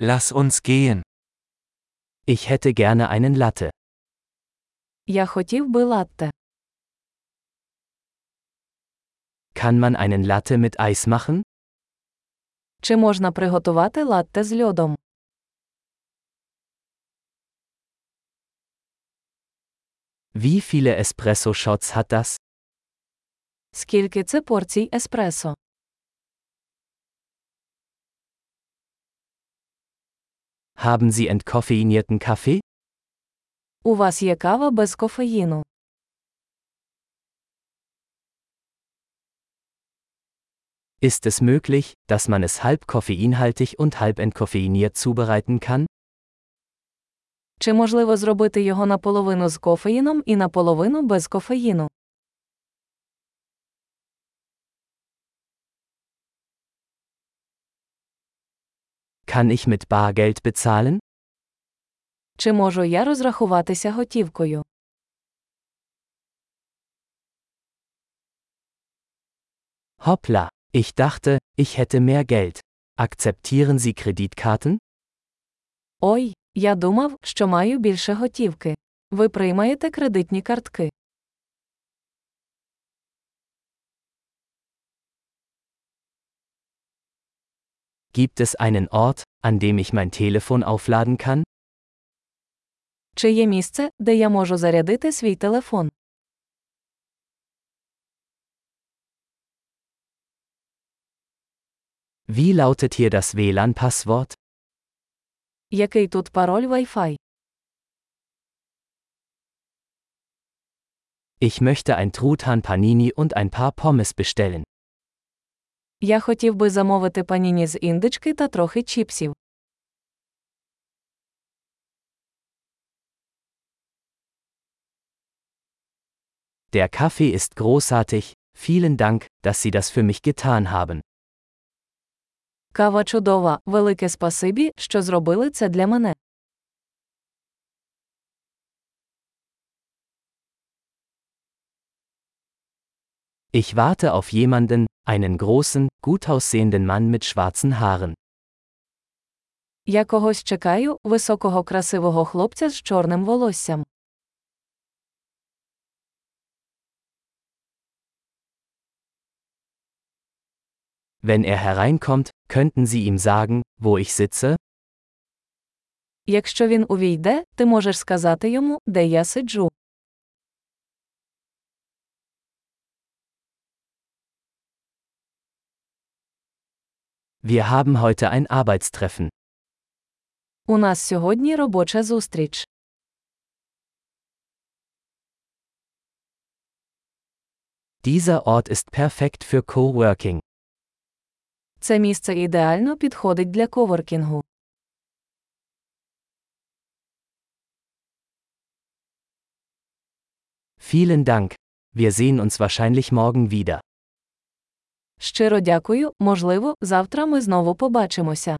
Lass uns gehen. Ich hätte gerne einen Latte. Я хотів би латте. Kann man einen Latte mit Eis machen? Чи можна приготувати латте з льодом? Wie viele Espresso-Shots hat das? Скільки це порцій еспресо? Haben Sie entkoffeinierten Kaffee? У вас є кава без кофеїну. Ist es möglich, dass man es halb koffeinhaltig und halb entkoffeiniert zubereiten kann? Чи можливо зробити його наполовину з кофеїном і наполовину без кофеїну? Kann ich mit Bargeld bezahlen? Чи можу я розрахуватися готівкою? Hoppla, ich dachte, ich hätte mehr Geld. Akzeptieren Sie Kreditkarten? Ой, я думав, що маю більше готівки. Ви приймаєте кредитні картки. Gibt es einen Ort, an dem ich mein Telefon aufladen kann? Чи є місце, де я можу зарядити свій телефон? Wie lautet hier das WLAN-Passwort? Який тут пароль Wi-Fi? Ich möchte ein Truthahn Panini und ein paar Pommes bestellen. Я хотів би замовити паніні з індички та трохи чіпсів. Der Kaffee ist großartig, vielen Dank, dass Sie das für mich getan haben. Кава чудова, велике спасибі, що зробили це для мене. Ich warte auf jemanden, einen großen, gut aussehenden Mann mit schwarzen Haaren. Я когось чекаю, високого красивого хлопця з чорним волоссям. Wenn er hereinkommt, könnten Sie ihm sagen, wo ich sitze? Якщо він увійде, ти можеш сказати йому, де я сиджу. Wir haben heute ein Arbeitstreffen. У нас сьогодні робоча зустріч. Dieser Ort ist perfekt für Coworking. Це місце ідеально підходить для коворкінгу. Vielen Dank. Wir sehen uns wahrscheinlich morgen wieder. Щиро дякую, можливо, завтра ми знову побачимося.